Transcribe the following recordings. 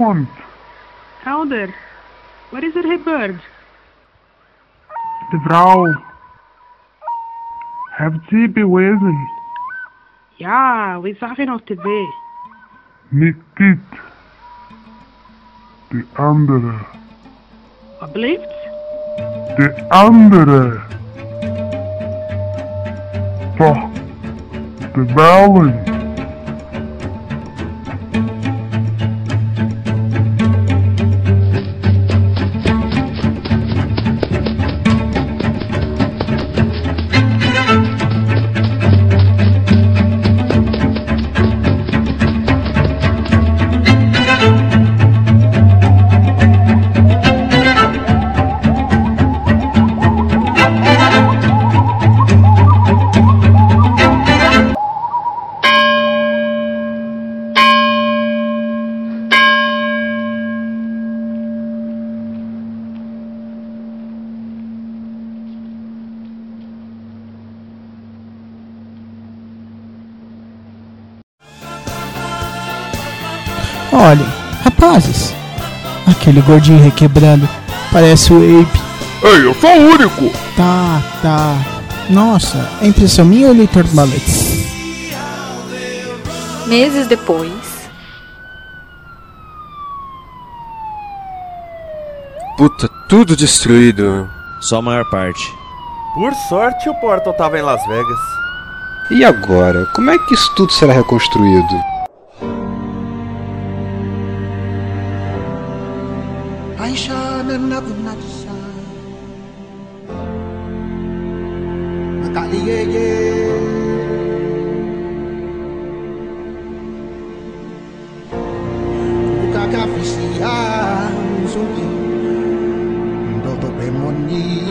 phone. How there? Where is er the bird? The brow. Have Sie bewiesen? Ja, wir sahen auf TV. Nicht dit. Die andere. Wat blijft? De andere. Toch, the bellen. Rapazes, aquele gordinho requebrando parece o Ape. Ei, eu sou o único. Tá, tá. Nossa, é impressão minha ou leitor de maletes? Meses depois, Puta, tudo destruído. Só a maior parte. Por sorte, o Portal tava em Las Vegas. E agora? Como é que isso tudo será reconstruído? there's nothing like the sun. Yeah, yeah. Ukakafisia mzuri ndoto pemoni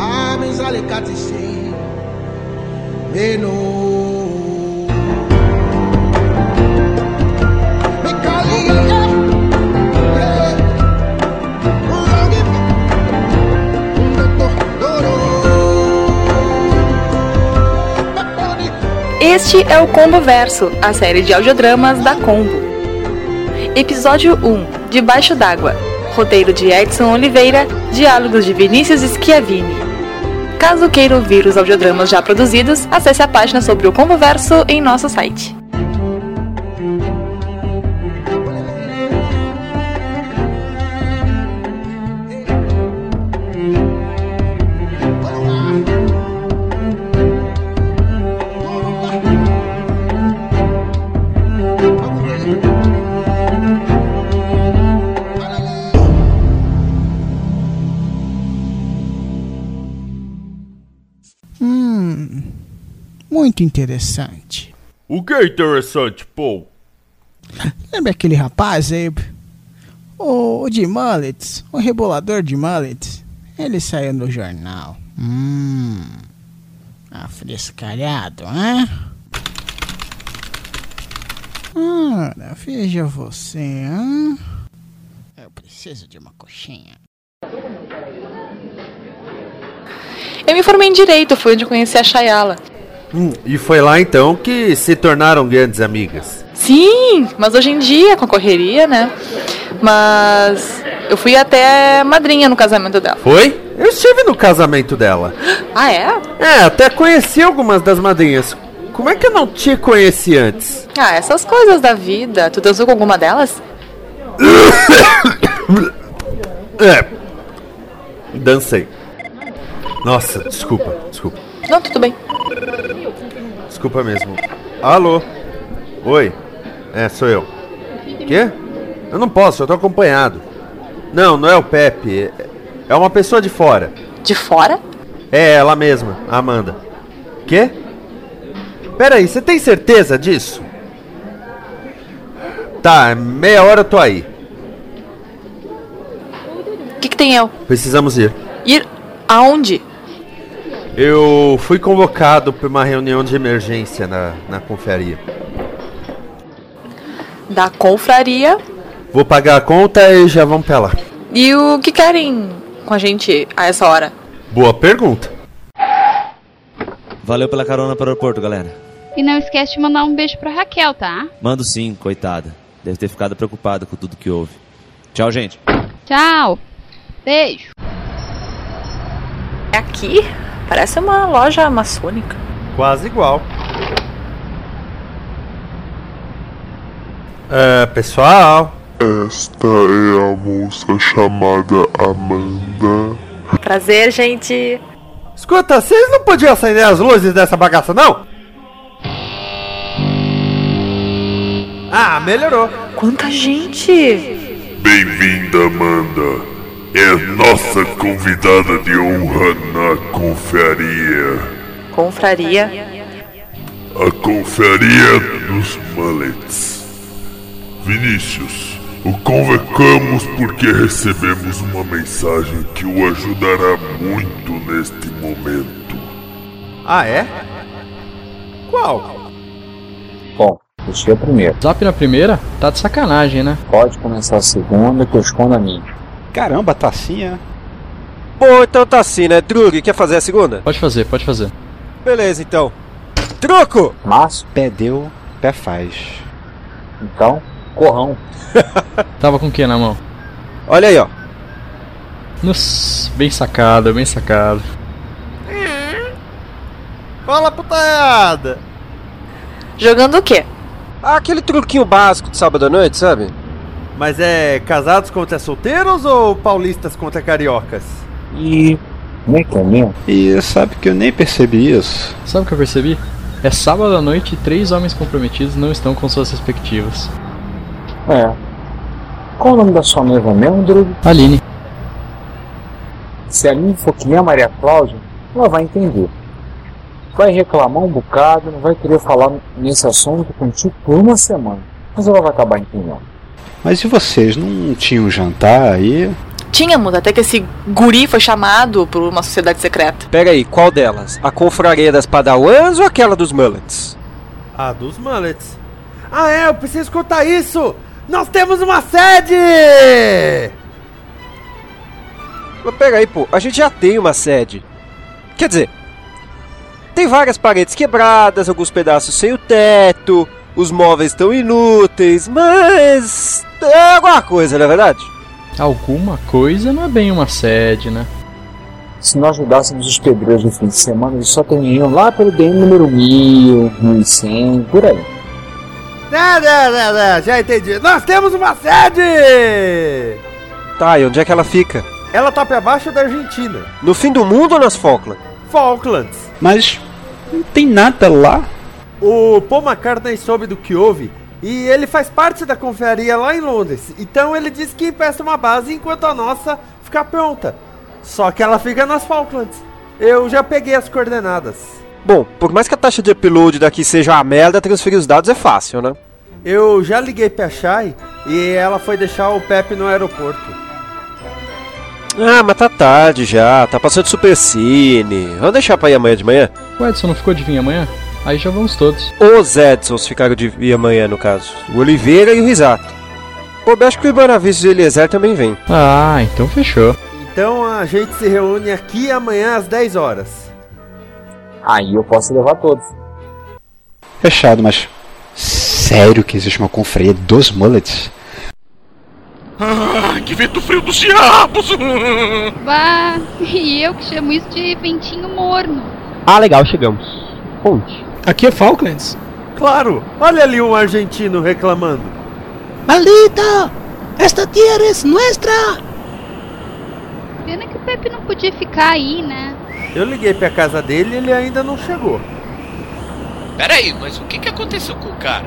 amizale katise meno Este é o Combo Verso, a série de audiodramas da Combo. Episódio 1 Debaixo d'Água. Roteiro de Edson Oliveira, diálogos de Vinícius Schiavini. Caso queira ouvir os audiodramas já produzidos, acesse a página sobre o Combo Verso em nosso site. Muito interessante. O que é interessante, Paul? Lembra aquele rapaz, Abe? O, o de mullets, o rebolador de mullets. Ele saiu no jornal. Hum, afrescalhado, hein? Ora, veja você, hein? Eu preciso de uma coxinha. Eu me formei em Direito, fui onde conheci a Chayala. Hum, e foi lá então que se tornaram grandes amigas. Sim, mas hoje em dia, com a correria, né? Mas eu fui até madrinha no casamento dela. Foi? Eu estive no casamento dela. Ah, é? É, até conheci algumas das madrinhas. Como é que eu não te conheci antes? Ah, essas coisas da vida. Tu dançou com alguma delas? É. Dancei. Nossa, desculpa, desculpa. Não, tudo bem. Desculpa mesmo. Alô? Oi? É, sou eu. Quê? Eu não posso, eu tô acompanhado. Não, não é o Pepe. é- É uma pessoa de fora. De fora? É ela mesma, a Amanda. Quê? Pera aí, você tem certeza disso? Tá, meia hora eu tô aí. O que, que tem eu? Precisamos ir. Ir aonde? Eu fui convocado para uma reunião de emergência na, na confraria. Da confraria. Vou pagar a conta e já vamos pra lá. E o que querem com a gente a essa hora? Boa pergunta. Valeu pela carona para o aeroporto, galera. E não esquece de mandar um beijo pra Raquel, tá? Mando sim, coitada. Deve ter ficado preocupada com tudo que houve. Tchau, gente. Tchau. Beijo. É aqui? Parece uma loja maçônica. Quase igual. É, pessoal. Esta é a moça chamada Amanda. Prazer, gente. Escuta, vocês não podiam acender as luzes dessa bagaça, não? Ah, melhorou. Quanta gente! Bem-vinda, Amanda. É nossa convidada de honra na confraria. Confraria. A confraria dos mullets. Vinícius, o convocamos porque recebemos uma mensagem que o ajudará muito neste momento. Ah, é? Qual? Bom, deixei a primeira. Zap na primeira? Tá de sacanagem, né? Pode começar a segunda que eu escondo a minha. Caramba, tacinha. Bom, então tá assim, né? Drug, quer fazer a segunda? Pode fazer, pode fazer. Beleza, então. Truco! Márcio? Pé deu, pé faz. Então, corrão. Tava com o que na mão? Olha aí, ó. Nossa, bem sacado, bem sacado. Fala, putaiada! Jogando o quê? Ah, aquele truquinho básico de sábado à noite, sabe? Mas é casados contra solteiros ou paulistas contra cariocas? E. Nem que é mesmo? E sabe que eu nem percebi isso. Sabe o que eu percebi? É sábado à noite e três homens comprometidos não estão com suas respectivas. É. Qual o nome da sua noiva mesmo, Drugo? Aline. Se a Aline for que nem a Maria Cláudia, ela vai entender. Vai reclamar um bocado, não vai querer falar nesse assunto contigo por uma semana. Mas ela vai acabar entendendo. Mas e vocês, não tinham jantar aí? Tínhamos, até que esse guri foi chamado por uma sociedade secreta. Pega aí, qual delas? A confraria das Padawans ou aquela dos Mullets? A dos Mullets. Ah, é, eu preciso escutar isso! Nós temos uma sede! Mas pega aí, pô, a gente já tem uma sede. Quer dizer, tem várias paredes quebradas, alguns pedaços sem o teto, os móveis estão inúteis, mas é alguma coisa, não é verdade? Alguma coisa não é bem uma sede, né? Se nós ajudássemos os pedreiros no fim de semana, eles só terminariam lá pelo DM número 1000, 1100, por aí. Não, não, não, não, já entendi. Nós temos uma sede! Tá, e onde é que ela fica? Ela tá pra baixo da Argentina. No fim do mundo ou nas Falklands? Falklands. Mas não tem nada lá. O Paul McCartney soube do que houve e ele faz parte da confraria lá em Londres. Então ele disse que empresta uma base enquanto a nossa ficar pronta. Só que ela fica nas Falklands. Eu já peguei as coordenadas. Bom, por mais que a taxa de upload daqui seja uma merda, transferir os dados é fácil, né? Eu já liguei pra Shai e ela foi deixar o Pepe no aeroporto. Ah, mas tá tarde já, tá passando Supercine. Vamos deixar pra ir amanhã de manhã? O Edson não ficou de vir amanhã? Aí já vamos todos. Os Edsons ficaram de amanhã, no caso. O Oliveira e o Risato. Pô, eu acho que o Ibanavis e o Eliezer também vêm. Ah, então fechou. Então a gente se reúne aqui amanhã às 10 horas. Aí eu posso levar todos. Fechado, mas. Sério que existe uma confraria dos mullets? Ah, que vento frio dos diabos! Bah, e eu que chamo isso de ventinho morno. Ah, legal, chegamos. Onde? Aqui é Falklands. Claro, olha ali um argentino reclamando. Maldita! Esta tierra es nuestra! Pena que o Pepe não podia ficar aí, né? Eu liguei pra casa dele e ele ainda não chegou. Peraí, mas o que, que aconteceu com o cara?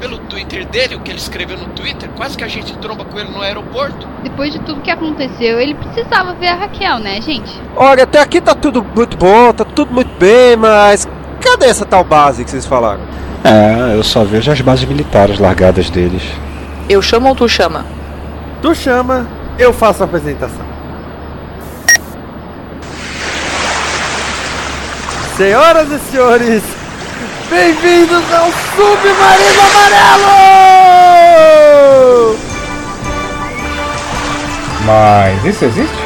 Pelo Twitter dele, o que ele escreveu no Twitter, quase que a gente tromba com ele no aeroporto. Depois de tudo que aconteceu, ele precisava ver a Raquel, né, gente? Olha, até aqui tá tudo muito bom, tá tudo muito bem, mas. Cadê essa tal base que vocês falaram? É, eu só vejo as bases militares largadas deles. Eu chamo ou tu chama? Tu chama, eu faço a apresentação. Senhoras e senhores, bem-vindos ao Submarino Amarelo! Mas isso existe?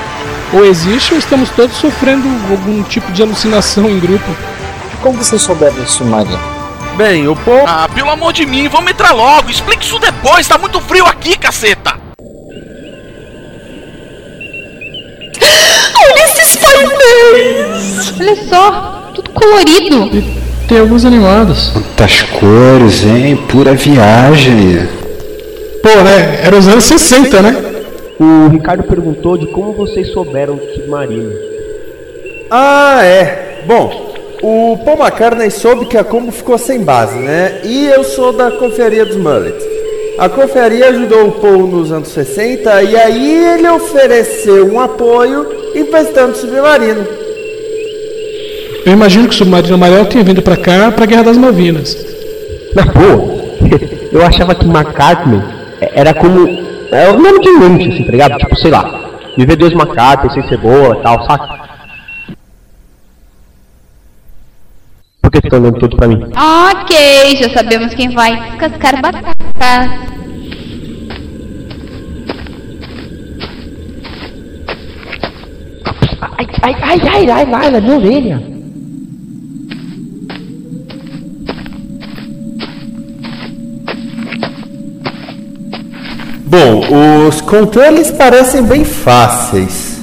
Ou existe ou estamos todos sofrendo algum tipo de alucinação em grupo. Como vocês souberam desse submarino? Bem, o povo. Ah, pelo amor de mim, vamos entrar logo. Explique isso depois, tá muito frio aqui, caceta. Olha esses painéis! Olha só, tudo colorido. Tem alguns animados. Quantas cores, hein? Pura viagem. Pô, né? Era os anos 60, né? O Ricardo perguntou de como vocês souberam do submarino. Ah, é. Bom, o Paul McCartney soube que a Combo ficou sem base, né? E eu sou da Confraria dos Mullets. A confraria ajudou o Paul nos anos 60 e aí ele ofereceu um apoio emprestando o submarino. Eu imagino que o submarino amarelo tenha vindo pra cá pra Guerra das Malvinas. Mas pô, eu achava que McCartney era como. É o nome de lanche, assim, tá ligado? Tipo, sei lá, viver dois McCartney sem cebola e tal, saca? Tudo pra mim? Ok, já sabemos quem vai descascar batatas. Ai, ai, ai, ai, ai, ai, na minha orelha. Bom, os controles parecem bem fáceis.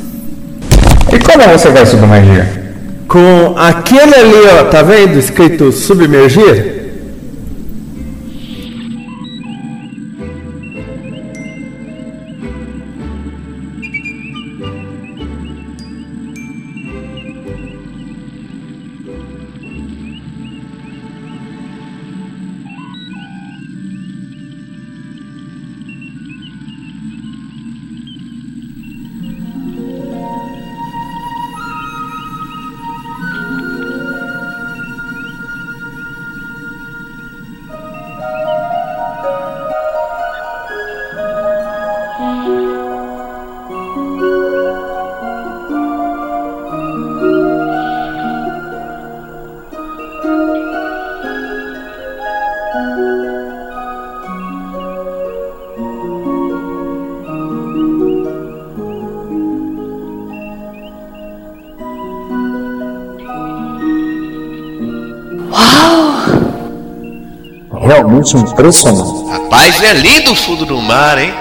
E como você vai submergir? Com aquele ali, ó, tá vendo? Escrito submergir? Realmente impressionante. Rapaz, é lindo o fundo do mar, hein?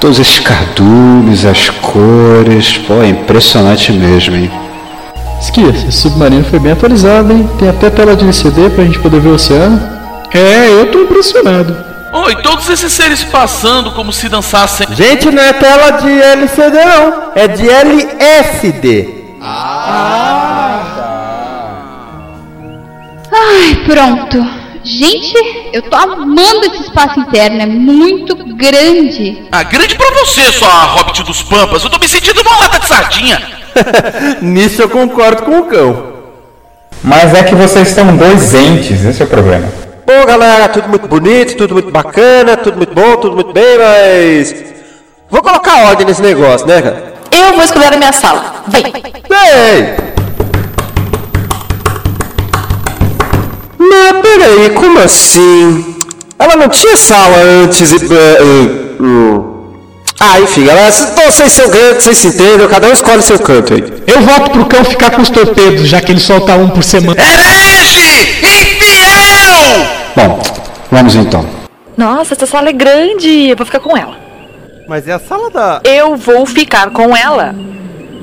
Todos esses cardumes, as cores, pô, é impressionante mesmo, hein? Esquias, esse submarino foi bem atualizado, hein? Tem até tela de LCD pra gente poder ver o oceano. É, eu tô impressionado. Oh, e todos esses seres passando como se dançassem. Gente, não é tela de LCD não, é de LSD. Ai, pronto. Gente, eu tô amando esse espaço interno, é muito grande. Ah, grande pra você, sua hobbit dos pampas. Eu tô me sentindo uma lata de sardinha. Nisso eu concordo com o cão. Mas é que vocês são dois entes, esse é o problema. Bom, galera, tudo muito bonito, tudo muito bacana, tudo muito bom, tudo muito bem, mas. Vou colocar ordem nesse negócio, né, cara? Eu vou escolher a minha sala. Vem. Ei! Peraí, como assim? Ela não tinha sala antes e. eh, hum. Ah, enfim, galera, vocês estão sem seu canto, vocês se entendem, cada um escolhe seu canto aí. Eu voto pro cão ficar com os torpedos, já que ele solta um por semana. Herege! Infiel! Bom, vamos então. Nossa, essa sala é grande. Eu vou ficar com ela. Mas é a sala da. Eu vou ficar com ela.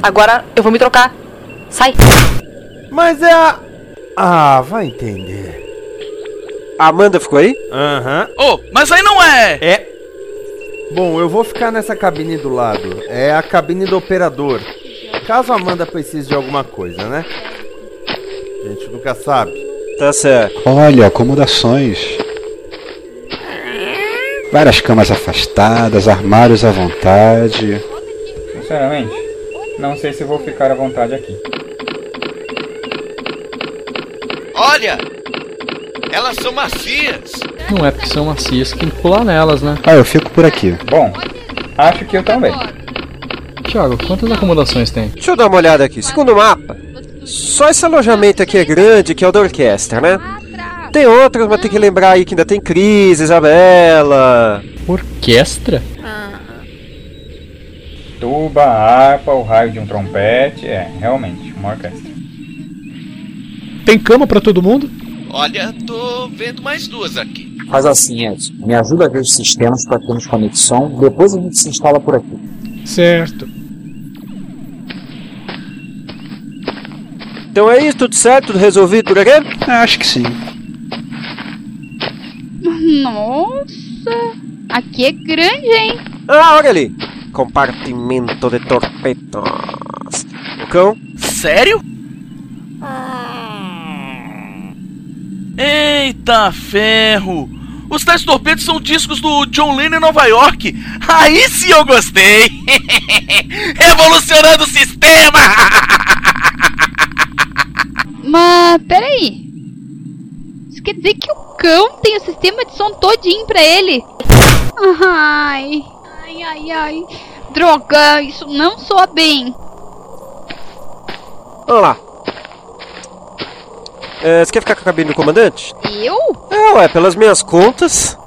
Agora eu vou me trocar. Sai. Mas é a. Ah, vai entender. A Amanda ficou aí? Aham. Oh, mas aí não é. É. Bom, eu vou ficar nessa cabine do lado. É a cabine do operador. Caso a Amanda precise de alguma coisa, né? A gente nunca sabe. Tá certo. Olha, acomodações. Várias camas afastadas, armários à vontade. Sinceramente, não sei se vou ficar à vontade aqui. Olha, Elas são macias. Não é porque são macias que tem que pular nelas, né? Ah, eu fico por aqui. Bom, acho que eu também. Thiago, quantas acomodações tem? Deixa eu dar uma olhada aqui. Segundo o mapa, só esse alojamento aqui é grande, que é o da orquestra, né? Tem outros, mas tem que lembrar aí que ainda tem Cris, Isabela. Orquestra? Tuba, harpa, o raio de um trompete. É, realmente, uma orquestra. Tem cama pra todo mundo? Olha, tô vendo mais duas aqui. Faz assim, Edson. Me ajuda a ver os sistemas para termos conexão. Depois a gente se instala por aqui. Certo. Então é isso, tudo certo? Tudo resolvido por aqui? Acho que sim. Nossa, aqui é grande, hein? Ah, olha ali. Compartimento de torpedos. O cão? Sério? Eita ferro! Os tais torpedos são discos do John Lennon em Nova York. Aí sim eu gostei! Revolucionando o sistema! Mas, peraí. Isso quer dizer que o cão tem o sistema de som todinho pra ele? Ai, ai, ai, ai. Droga, isso não soa bem. Vamos lá. É, você quer ficar com a cabine do comandante? Eu? É, ué, pelas minhas contas.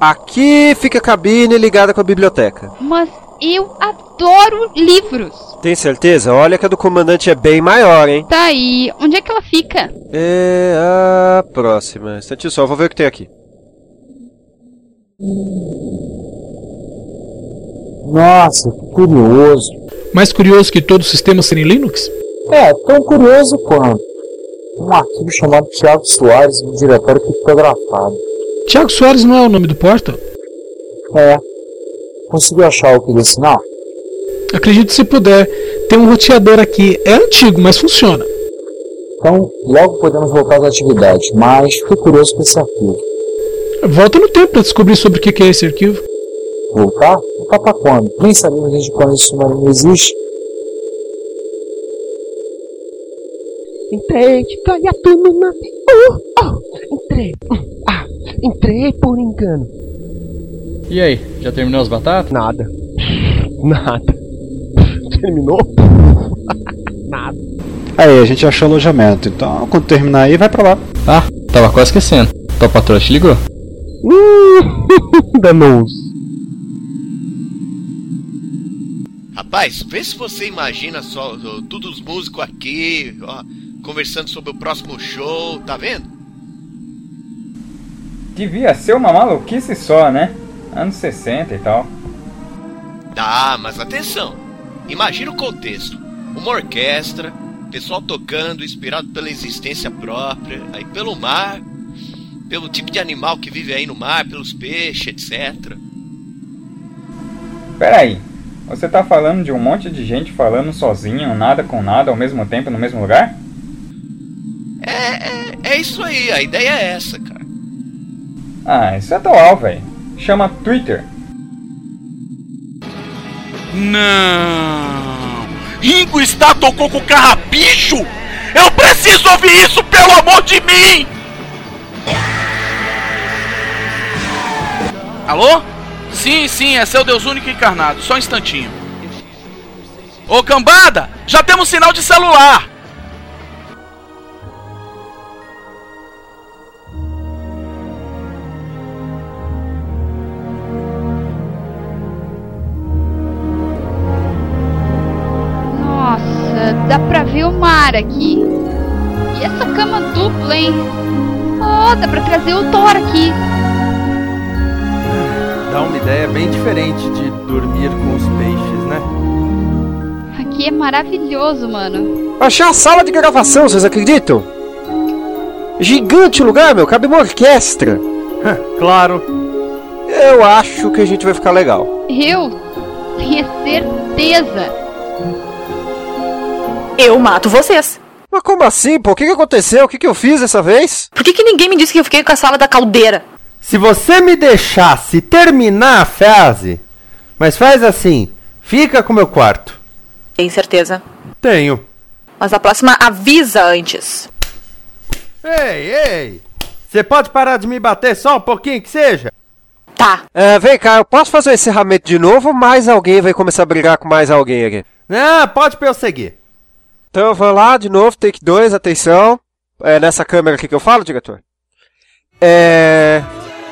Aqui fica a cabine ligada com a biblioteca. Mas eu adoro livros. Tem certeza? Olha que a do comandante é bem maior, hein? Tá aí, onde é que ela fica? É a próxima. Instantinho só, vou ver o que tem aqui. Nossa, que curioso. Mais curioso que todo o sistema ser em Linux? É, tão curioso quanto. Um arquivo chamado Thiago Soares no diretório criptografado. Tiago Soares não é o nome do porta? É. Conseguiu achar o que desse sinal? Acredito se puder. Tem um roteador aqui. É antigo, mas funciona. Então, logo podemos voltar às atividades, mas fiquei curioso com esse arquivo. Volta no tempo para descobrir sobre o que é esse arquivo. Voltar? Voltar pra quando? Nem sabemos desde quando esse submarino existe. Entrei de gaiato no navio. Uh, oh, entrei. Ah, entrei por engano. E aí, já terminou as batatas? Nada. Nada. Terminou? Nada. Aí, a gente achou alojamento, então quando terminar aí, vai pra lá. Ah, tava quase esquecendo. Tua patroa te ligou? Uh, danou Rapaz, vê se você imagina só ó, todos os músicos aqui, ó, conversando sobre o próximo show, tá vendo? Devia ser uma maluquice só, né? Anos 60 e tal. Tá, mas atenção. Imagina o contexto. Uma orquestra, pessoal tocando, inspirado pela existência própria, aí pelo mar, pelo tipo de animal que vive aí no mar, pelos peixes, etc. Peraí, você tá falando de um monte de gente falando sozinho, nada com nada, ao mesmo tempo, no mesmo lugar? É, é, é isso aí, a ideia é essa, cara. Ah, isso é atual, velho. Chama Twitter. Não! Ringo está tocou com o carrapicho? Eu preciso ouvir isso, pelo amor de mim! Alô? Sim, sim, é seu Deus único encarnado. Só um instantinho. Ô cambada, já temos sinal de celular. Mar aqui. E essa cama dupla, hein? Oh, dá pra trazer o Thor aqui. Dá uma ideia bem diferente de dormir com os peixes, né? Aqui é maravilhoso, mano. Achei a sala de gravação, vocês acreditam? Gigante o lugar, meu, cabe uma orquestra. claro. Eu acho que a gente vai ficar legal. Eu tenho certeza. Eu mato vocês. Mas como assim, pô? O que, que aconteceu? O que, que eu fiz dessa vez? Por que, que ninguém me disse que eu fiquei com a sala da caldeira? Se você me deixasse terminar a frase, mas faz assim, fica com meu quarto. Tem certeza. Tenho. Mas a próxima avisa antes. Ei, ei! Você pode parar de me bater só um pouquinho que seja? Tá. É, vem cá, eu posso fazer o encerramento de novo ou mais alguém vai começar a brigar com mais alguém aqui? Não, pode prosseguir. Então eu vou lá de novo, take 2, atenção. É nessa câmera aqui que eu falo, diretor? É.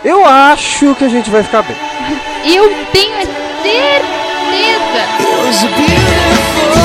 Eu acho que a gente vai ficar bem. Eu tenho a certeza. What you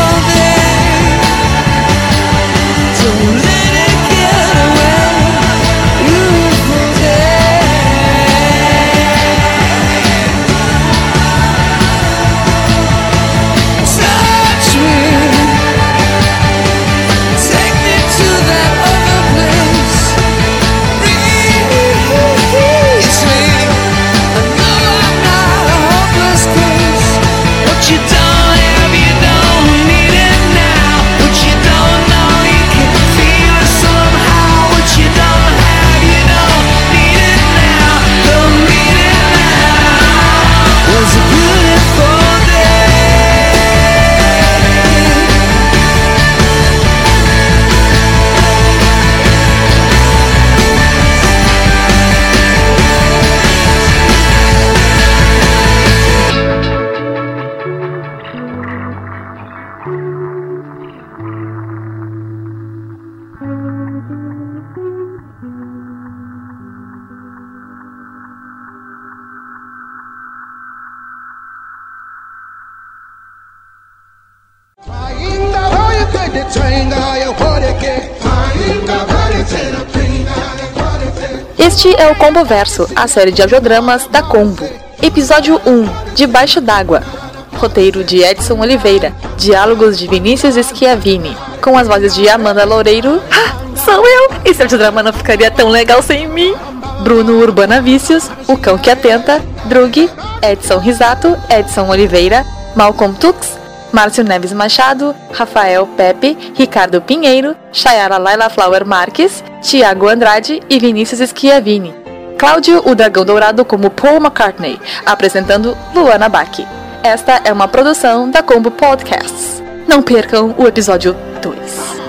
Este é o Combo Verso, a série de audiodramas da Combo. Episódio 1 Debaixo d'água. Roteiro de Edson Oliveira. Diálogos de Vinícius Schiavini. Com as vozes de Amanda Loureiro. Ah, sou eu! Esse audiodrama não ficaria tão legal sem mim! Bruno Urbana Vícios, O Cão que Atenta, Drug, Edson Risato, Edson Oliveira, Malcolm Tux, Márcio Neves Machado, Rafael Pepe, Ricardo Pinheiro, Chayara Laila Flower Marques, Tiago Andrade e Vinícius Schiavini. Cláudio, o Dragão Dourado, como Paul McCartney, apresentando Luana Bach. Esta é uma produção da Combo Podcasts. Não percam o episódio 2.